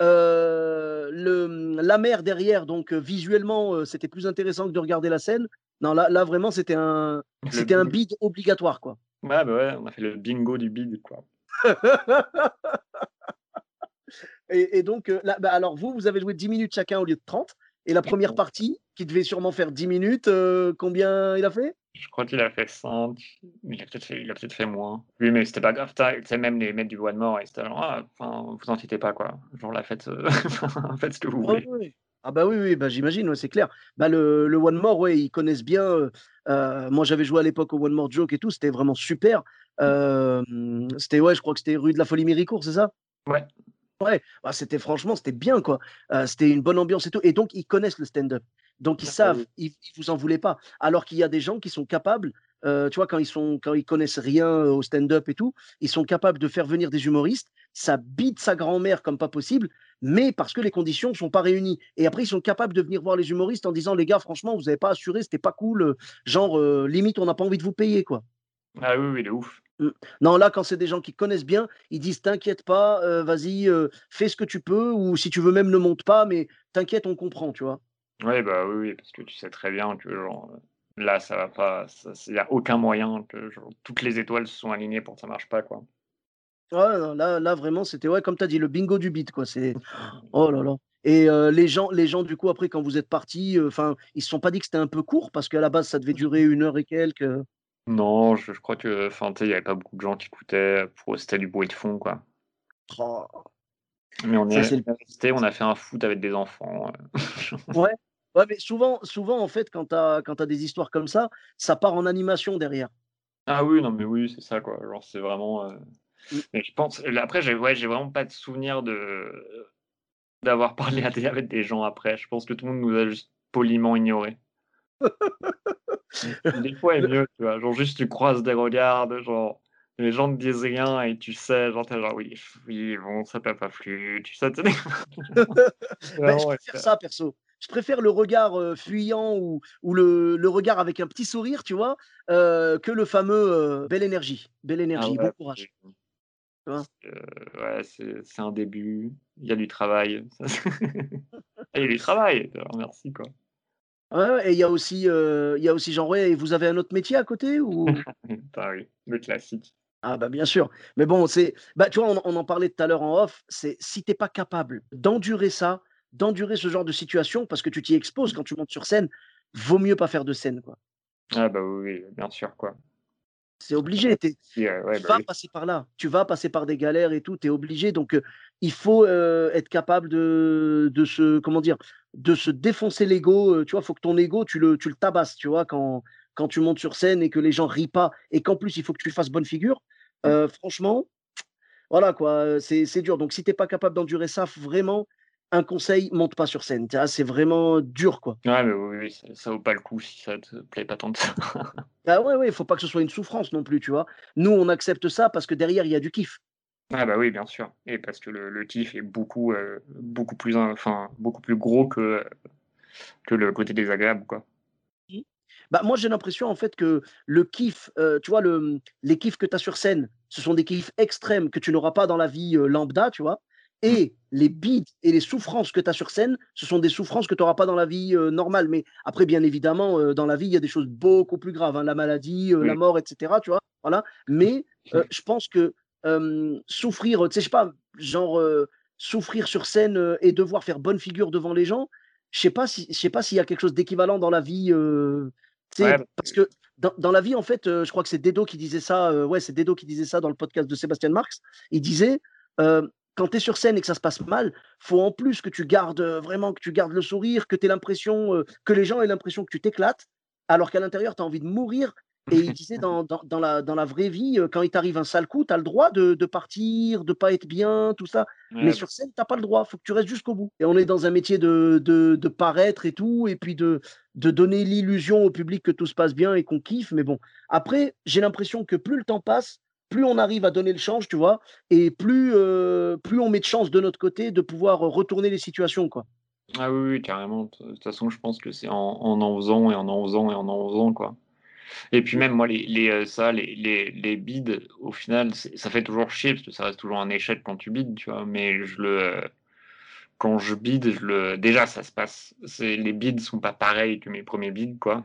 heu, le, la mer derrière, donc heu, visuellement, heu, c'était plus intéressant que de regarder la scène. Non, là là, vraiment, c'était un c'était un bide obligatoire, quoi. ouais, bah, ouais, on a fait le bingo du bide, quoi. (laughs) Et et donc là, bah, alors vous, vous avez joué 10 minutes chacun au lieu de 30 et la première partie, qui devait sûrement faire 10 minutes, heu, combien il a fait? Je crois qu'il a fait 5, il a peut-être fait moins. Oui, mais c'était pas grave, tu même les mecs du One More, ils étaient genre: «Ah, enfin, vous inquiétez pas quoi, genre là faites, (laughs) heu, faites ce que vous Ah oui, voulez». oui. Ah bah, oui, oui, bah, j'imagine, ouais, c'est clair. Bah, le le One More, ouais, ils connaissent bien, heu, moi j'avais joué à l'époque au One More Joke et tout, c'était vraiment super. Hem, c'était ouais, je crois que c'était rue de la Folie-Méricourt, c'est ça? Ouais, Ouais, bah, c'était franchement, c'était bien quoi. C'était une bonne ambiance et tout et donc ils connaissent le stand-up. Donc ils ah bah savent, ils ils vous en voulaient pas. Alors qu'il y a des gens qui sont capables, tu vois, quand ils sont quand ils connaissent rien, au stand-up et tout, ils sont capables de faire venir des humoristes, ça bite sa grand-mère comme pas possible, mais parce que les conditions ne sont pas réunies et après ils sont capables de venir voir les humoristes en disant: «Les gars, franchement, vous avez pas assuré, c'était pas cool, heu, genre, heu, limite on n'a pas envie de vous payer, quoi». Ah oui, oui, de ouf. Mmh. Non, là, quand c'est des gens qui connaissent bien, ils disent: «T'inquiète pas, heu, vas-y, heu, fais ce que tu peux ou si tu veux même ne monte pas, mais t'inquiète, on comprend», tu vois? Ouais, bah, oui, oui, parce que tu sais très bien que genre, heu, là ça va pas, il y a aucun moyen que genre toutes les étoiles se sont alignées pour que ça marche pas, quoi. Ouais, non, là là, vraiment, c'était ouais, comme tu as dit, le bingo du beat, quoi. C'est oh là là et les gens les gens, du coup, après, quand vous êtes partis, enfin, ils se sont pas dit que c'était un peu court? Parce qu'à la base, ça devait durer une heure et quelques? Non, je je crois que enfin, tu sais, il y avait pas beaucoup de gens qui écoutaient, pour c'était du bruit de fond, quoi. Oh, Mais on ça, est le on a fait un foot avec des enfants, heu. ouais, (laughs) ouais, mais souvent souvent, en fait, quand tu as des histoires comme ça, ça part en animation derrière. Ah oui, non, mais oui, c'est ça, quoi. Genre, c'est vraiment, heu Mmh. mais je pense après, j'ai ouais, j'ai vraiment pas de souvenir de d'avoir (laughs) parlé à des avec des gens après. Je pense que tout le monde nous a juste poliment ignorés. Des fois est mieux, tu vois? Genre juste tu croises des regards genre, les gens ne disent rien et tu sais, genre tu es genre: «Oui, oui, bon, ça t'a pas plu», tu sais? (laughs) Bah, je préfère ça perso. Je préfère le regard, heu, fuyant ou ou le le regard avec un petit sourire, tu vois? Heu, que le fameux, heu: «Belle énergie, belle ah énergie, bon ouais, courage», ouais, c'est un début, il y a du travail, (laughs) il y a du travail, alors merci, quoi. Ouais, et il y a aussi, il y a aussi genre, ouais et vous avez un autre métier à côté ou? (laughs) Ah oui, le classique. Ah bah, bien sûr, mais bon, c'est bah, tu vois, on on en parlait tout à l'heure en off, c'est si tu es pas capable d'endurer ça, d'endurer ce genre de situation parce que tu t'y exposes quand tu montes sur scène, vaut mieux pas faire de scène, quoi. Ah bah, oui, bien sûr, quoi. C'est obligé. t'es- Ouais, ouais, tu bah vas oui. passer par là. Tu vas passer par des galères et tout. Tu es obligé. Donc, euh, il faut euh, être capable de, de se, comment dire, de se défoncer l'ego. tu vois, il faut que ton ego, tu le, tu le tabasses, tu vois, quand, quand tu montes sur scène et que les gens rient pas et qu'en plus, il faut que tu fasses bonne figure. Euh, franchement, voilà quoi, c'est c'est dur. Donc, si tu n'es pas capable d'endurer ça, vraiment, un conseil, monte pas sur scène. C'est vraiment dur, quoi. Ouais, mais oui, oui, ça, ça vaut pas le coup si ça te plaît pas tant que ça. Ah ouais, ouais, faut pas que ce soit une souffrance non plus, tu vois. Nous, on accepte ça parce que derrière, il y a du kiff. Ah bah oui, bien sûr. Et parce que le, le kiff est beaucoup, euh, beaucoup plus, enfin, beaucoup plus gros que, que le côté désagréable, quoi. Bah, moi, j'ai l'impression en fait que le kiff, euh, tu vois, le, les kiffs que tu as sur scène, ce sont des kiffs extrêmes que tu n'auras pas dans la vie euh, lambda, tu vois. Et les bides et les souffrances que tu as sur scène, ce sont des souffrances que tu n'auras pas dans la vie euh, normale. Mais après, bien évidemment, euh, dans la vie, il y a des choses beaucoup plus graves, hein, la maladie, euh, la mort, etc. Tu vois, voilà. Mais euh, je pense que euh, souffrir, tu sais, je sais pas, genre euh, souffrir sur scène et devoir faire bonne figure devant les gens, je sais pas si, je sais pas s'il y a quelque chose d'équivalent dans la vie. tu sais, Ouais, parce que dans, dans la vie, en fait, je crois que c'est Dedo qui disait ça. ouais, c'est Dedo qui disait ça dans le podcast de Sébastien Marx. Il disait quand tu es sur scène et que ça se passe mal, faut en plus que tu gardes vraiment que tu gardes le sourire, que tu l'impression que les gens aient l'impression que tu t'éclates, alors qu'à l'intérieur, tu as envie de mourir. Et il disait dans, dans, dans la, dans la vraie vie, euh, quand il t'arrive un sale coup, tu as le droit de, de partir, de pas être bien, tout ça. ouais, Mais sur scène, t'as pas le droit. faut que tu restes jusqu'au bout. Et on est dans un métier de, de, de paraître et tout, et puis de, de donner l'illusion au public que tout se passe bien et qu'on kiffe. Mais bon, après, j'ai l'impression que plus le temps passe, plus on arrive à donner le change, tu vois, et plus, euh, plus on met de chance de notre côté de pouvoir retourner les situations, quoi. Ah oui, oui, carrément. De toute façon, je pense que c'est en, en en faisant et en en faisant et en en faisant, quoi. Et puis même moi, les, les, euh, ça, les, les, les bides, au final, ça fait toujours chier parce que ça reste toujours un échec quand tu bides, tu vois. Mais je le, euh, quand je bide, je le, déjà, ça se passe. Les bides sont pas pareils que mes premiers bides, quoi.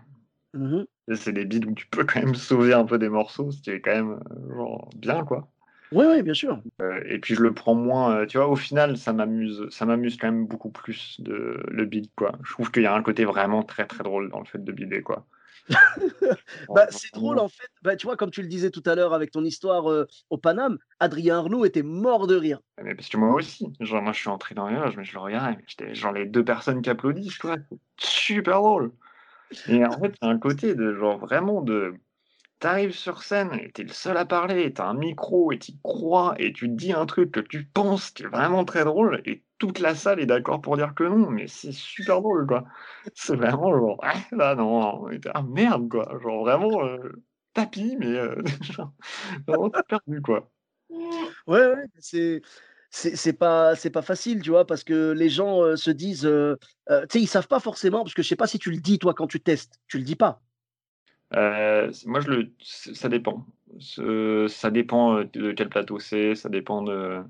Mhm. C'est des bides où tu peux (laughs) quand même sauver un peu des morceaux, ce qui est quand même euh, genre, bien, quoi. Oui, oui, bien sûr. Euh, et puis je le prends moins, euh, tu vois, au final, ça m'amuse, ça m'amuse quand même beaucoup plus de le bid, quoi. Je trouve qu'il y a un côté vraiment très très drôle dans le fait de bider, quoi. (laughs) Bah, c'est drôle en fait. Bah, tu vois, comme tu le disais tout à l'heure avec ton histoire euh, au Paname, Adrien Arnaud était mort de rire. Mais parce que moi aussi, genre moi je suis entré dans les loges, mais je le j'étais genre les deux personnes qui applaudissent, quoi. Super drôle. Et en fait, c'est un côté de genre vraiment de. T'arrives sur scène et t'es le seul à parler, t'as un micro et t'y crois et tu dis un truc que tu penses qui est vraiment très drôle et toute la salle est d'accord pour dire que non, mais c'est super drôle quoi. C'est vraiment genre, ah, là non, ah merde quoi, genre vraiment euh, tapis, mais euh, (laughs) genre, vraiment perdu quoi. Ouais, ouais, c'est. C'est pas, c'est pas facile, tu vois, parce que les gens euh, se disent, euh, euh, tu sais, ils savent pas forcément, parce que je sais pas si tu le dis, toi, quand tu testes, tu le dis pas. Moi je le, ça dépend. Ça dépend de quel plateau c'est, ça dépend de.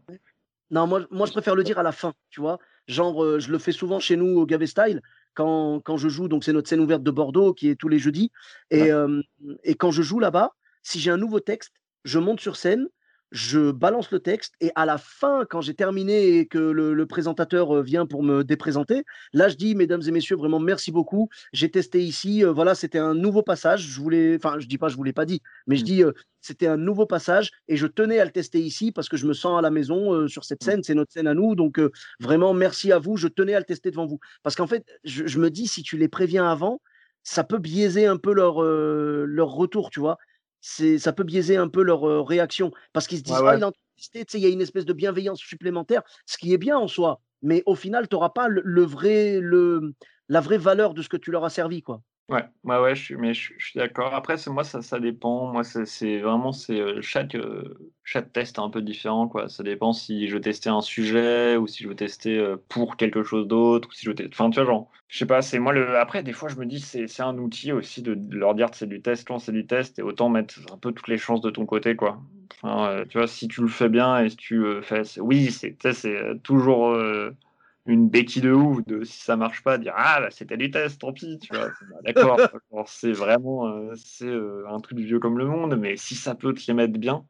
Non, moi, moi, je préfère le dire à la fin, tu vois. Genre, euh, je le fais souvent chez nous au Gavé Style, quand, quand je joue, donc c'est notre scène ouverte de Bordeaux qui est tous les jeudis. Et, Ouais. euh, et quand je joue là-bas, si j'ai un nouveau texte, je monte sur scène, je balance le texte, et à la fin, quand j'ai terminé et que le, le présentateur euh, vient pour me déprésenter, là, je dis, mesdames et messieurs, vraiment merci beaucoup. J'ai testé ici, euh, voilà, c'était un nouveau passage. Je voulais, enfin, je dis pas, je vous l'ai pas dit, mais je Mm. dis, euh, c'était un nouveau passage et je tenais à le tester ici parce que je me sens à la maison euh, sur cette Mm. scène, c'est notre scène à nous, donc vraiment merci à vous, je tenais à le tester devant vous. Parce qu'en fait, je, je me dis, si tu les préviens avant, ça peut biaiser un peu leur, leur retour, tu vois. C'est, ça peut biaiser un peu leur euh, réaction parce qu'ils se disent, Ouais, ah, ouais. il a entendu tester, tu sais, il y a une espèce de bienveillance supplémentaire, ce qui est bien en soi, mais au final, tu n'auras pas le, le vrai, le, la vraie valeur de ce que tu leur as servi, quoi. Ouais, ouais, ouais, je suis, mais je, suis d'accord. Après, c'est moi, ça, ça dépend. Moi, c'est vraiment, c'est euh, chaque, euh, chaque test est un peu différent, quoi. Ça dépend si je veux tester un sujet ou si je veux tester euh, pour quelque chose d'autre, ou si je veux. Enfin, tu vois, genre, je sais pas, c'est moi le. Après, des fois, je me dis, c'est un outil aussi de, leur dire c'est du test, quand c'est du test, et autant mettre un peu toutes les chances de ton côté, quoi. Enfin, tu vois, si tu le fais bien et si tu fais. Oui, c'est toujours. Une béquille de ouf de si ça marche pas dire ah c'était du test tant pis tu vois Bah, d'accord (laughs) c'est vraiment euh, c'est euh, un truc vieux comme le monde mais si ça peut te les mettre bien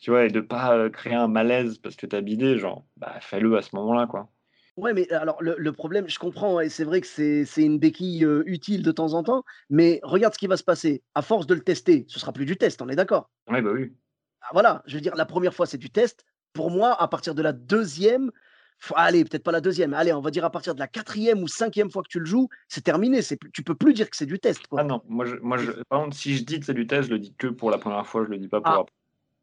tu vois et de pas euh, créer un malaise parce que t'as bidé genre bah fais-le à ce moment-là quoi Ouais, mais alors le le problème, je comprends et c'est vrai que c'est une béquille, utile de temps en temps, mais regarde ce qui va se passer. À force de le tester, ce sera plus du test, on est d'accord? Ouais, bah, oui. Ah voilà, je veux dire la première fois c'est du test. Pour moi, à partir de la deuxième, allez peut-être pas la deuxième, allez on va dire à partir de la quatrième ou cinquième fois que tu le joues, c'est terminé, c'est tu peux plus dire que c'est du test, Ah non, moi je moi je par contre, si je dis que c'est du test, je le dis que pour la première fois, je le dis pas pour Ah, après.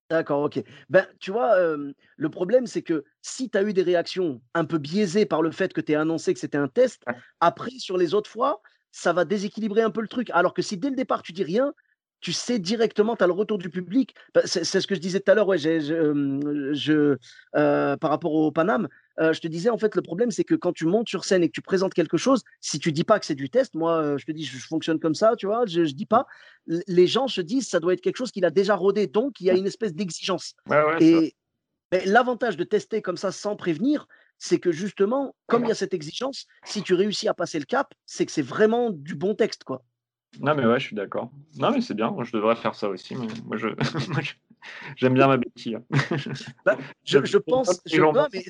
d'accord, OK. Ben, tu vois, le problème c'est que si tu as eu des réactions un peu biaisées par le fait que tu aies annoncé que c'était un test, après sur les autres fois, ça va déséquilibrer un peu le truc. Alors que si dès le départ tu dis rien, tu sais directement, tu as le retour du public. Bah, c'est ce que je disais tout à l'heure, ouais, j'ai je, heu, par rapport au Paname, je te disais en fait le problème c'est que quand tu montes sur scène et que tu présentes quelque chose, si tu dis pas que c'est du test, moi, je te dis, je je fonctionne comme ça, tu vois? Je je dis pas, les gens se disent: «Ça doit être quelque chose qu'il a déjà rodé», donc il y a une espèce d'exigence Ouais, ouais, et l'avantage de tester comme ça sans prévenir, c'est que justement, comme il y a cette exigence, si tu réussis à passer le cap, c'est que c'est vraiment du bon texte, quoi. Non, mais ouais, je suis d'accord. Non, mais c'est bien, je devrais faire ça aussi, mais moi (laughs) moi je j'aime bien ma béquille. Bah, je pense je gens non, mais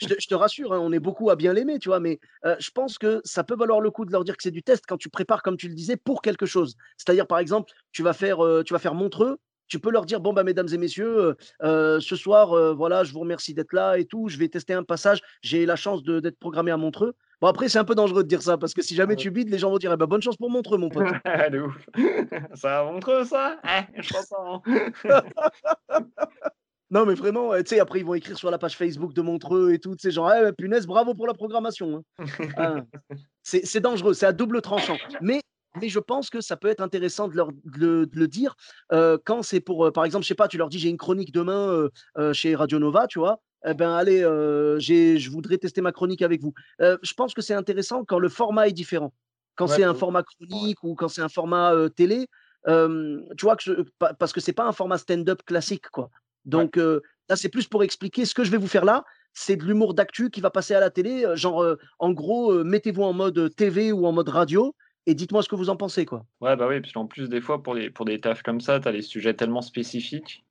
je te je te rassure, hein, on est beaucoup à bien l'aimer, tu vois? Mais, heu, je pense que ça peut valoir le coup de leur dire que c'est du test quand tu prépares, comme tu le disais, pour quelque chose. C'est-à-dire, par exemple, tu vas faire, heu, tu vas faire Montreux, tu peux leur dire: «Bon, bah, mesdames et messieurs, heu heu, ce soir, heu, voilà, je vous remercie d'être là et tout, je vais tester un passage. J'ai la chance de d'être programmé à Montreux». Bon, après, c'est un peu dangereux de dire ça parce que si jamais tu bides, les gens vont dire: «Eh bah, bonne chance pour Montreux, mon pote». (laughs) De ouf. (laughs) Ça va Montreux ça? Eh, je pense. (laughs) Non, mais vraiment, tu sais, après, ils vont écrire sur la page Facebook de Montreux et tout, tu sais, genre: «Eh, punaise, bravo pour la programmation, hein». Ah, c'est c'est dangereux, c'est à double tranchant. Mais mais je pense que ça peut être intéressant de leur de le de le dire, quand c'est pour, par exemple, je sais pas, tu leur dis: «J'ai une chronique demain, chez Radio Nova», tu vois? Eh ben, allez, je voudrais tester ma chronique avec vous. Je pense que c'est intéressant quand le format est différent. Quand Ouais, c'est un format Ouais. chronique ou quand c'est un format, télé, tu vois? Que je pa parce que c'est pas un format stand-up classique, quoi. Donc là, c'est plus pour expliquer ce que je vais vous faire là, c'est de l'humour d'actu qui va passer à la télé, genre, en gros, mettez-vous en mode, TV ou en mode radio et dites-moi ce que vous en pensez, quoi. Ouais, bah, oui, puis en plus, des fois, pour les pour des tafs comme ça, tu as les sujets tellement spécifiques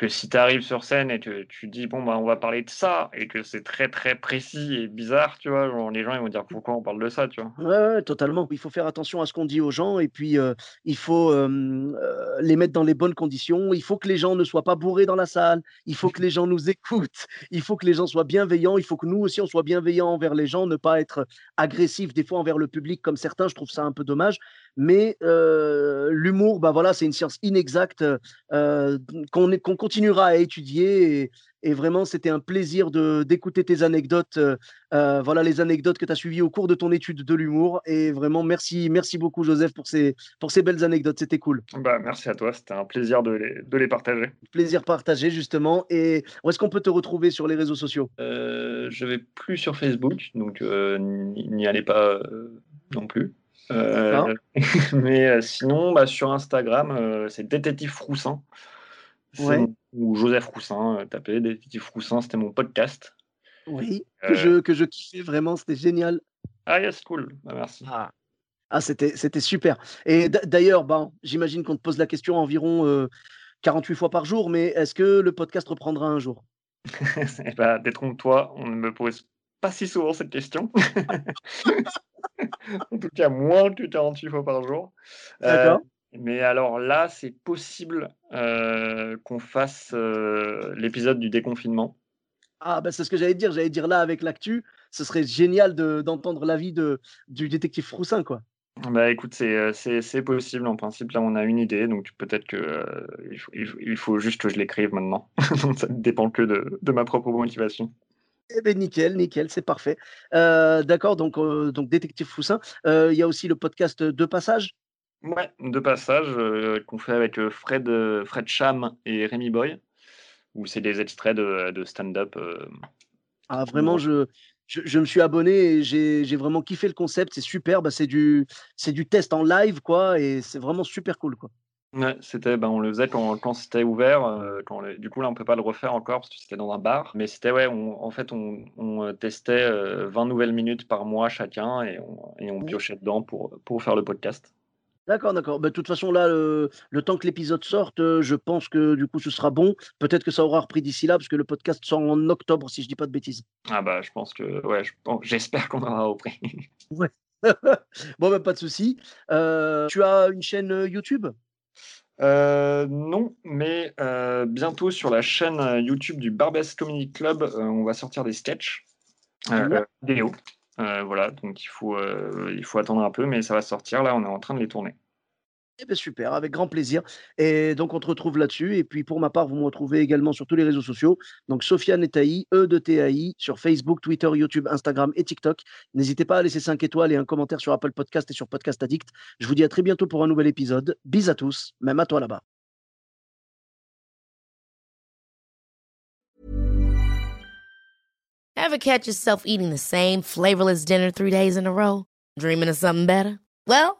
que si tu arrives sur scène et que tu dis: «Bon, bah, on va parler de ça» et que c'est très, très précis et bizarre, tu vois? Les gens, ils vont dire: «Pourquoi on parle de ça?» tu vois? Ouais, ouais, totalement. Il faut faire attention à ce qu'on dit aux gens et puis, heu, il faut, heu, les mettre dans les bonnes conditions. Il faut que les gens ne soient pas bourrés dans la salle. Il faut que les gens nous écoutent. Il faut que les gens soient bienveillants. Il faut que nous aussi, on soit bienveillants envers les gens, ne pas être agressifs des fois envers le public comme certains. Je trouve ça un peu dommage. Mais, heu, l'humour, bah, voilà, c'est une science inexacte, heu, qu'on continuera à étudier et et vraiment, c'était un plaisir de d'écouter tes anecdotes, heu Heu, voilà les anecdotes que tu as suivies au cours de ton étude de l'humour et vraiment merci merci beaucoup Joseph pour ces pour ces belles anecdotes, c'était cool. Bah, merci à toi, c'était un plaisir de les de les partager. Plaisir partagé justement et où est-ce qu'on peut te retrouver sur les réseaux sociaux? Je vais plus sur Facebook, donc n'y allez pas, non plus. Heu, (laughs) mais heu, sinon, bah, sur Instagram, heu, c'est détective ouais, mon ou Joseph Roussin, tapez détective Froussin, c'était mon podcast. oui, que je que je kiffais vraiment, c'était génial. ah yes, cool, bah, merci. Ah. Ah c'était c'était super et d'a d'ailleurs, ben, j'imagine qu'on te pose la question environ, heu, 48 fois par jour, mais est-ce que le podcast reprendra un jour? (laughs) Et bah, détrompe-toi, on ne me pose pas si souvent cette question. (laughs) En tout cas, moins que 48 fois par jour. D'accord. mais alors là, c'est possible, heu, qu'on fasse, heu, l'épisode du déconfinement. Ah bah, c'est ce que j'allais dire, j'allais dire là avec l'actu, ce serait génial de d'entendre l'avis de du détective Froussin, quoi. Bah, écoute, c'est, possible en principe. Là, on a une idée, donc peut-être que, heu, il faut il faut juste que je l'écrive maintenant. (laughs) Ça ne dépend que de de ma propre motivation. Eh beh, nickel, nickel, c'est parfait. Heu, d'accord, donc heu, donc détective Froussin. Heu, il y a aussi le podcast, heu, De Passage? Ouais, de passage, heu, qu'on fait avec, Fred, Fred Cham et Rémi Boy, où c'est des extraits de de stand-up, Ah vraiment je je je me suis abonné et j'ai vraiment kiffé le concept, c'est super, bah, c'est du c'est du test en live, quoi et c'est vraiment super cool, quoi. Ouais, c'était ben, on le faisait quand quand c'était ouvert, heu, quand les du coup, là, on peut pas le refaire encore parce que c'était dans un bar. Mais c'était ouais, on en fait, on on, heu, testait, heu, 20 nouvelles minutes par mois chacun et on et on Ou piochait dedans pour, pour faire le podcast. D'accord, d'accord. Bah, de toute façon, là, le, le temps que l'épisode sorte, euh, je pense que du coup, ce sera bon. Peut-être que ça aura repris d'ici là, parce que le podcast sort en octobre, si je dis pas de bêtises. Ah bah, je pense que, ouais, je j'espère qu'on aura repris. (laughs) bon, bah, pas de souci. Euh, tu as une chaîne euh, YouTube? Euh, non, mais euh, bientôt sur la chaîne euh, YouTube du Barbès Comedy Club, euh, on va sortir des sketchs vidéo. Voilà, donc il faut, il faut attendre un peu, mais ça va sortir. Là, on est en train de les tourner. Eh ben, super, avec grand plaisir. Et donc, on te retrouve là-dessus. Et puis, pour ma part, vous me retrouvez également sur tous les réseaux sociaux. Donc, Sofiane Etaï, E de TAI, sur Facebook, Twitter, YouTube, Instagram et TikTok. N'hésitez pas à laisser 5 étoiles et un commentaire sur Apple Podcast et sur Podcast Addict. Je vous dis à très bientôt pour un nouvel épisode. Bis à tous, même à toi là-bas. Ever catch yourself eating the same flavorless dinner days in a row? Dreaming of something better? Well,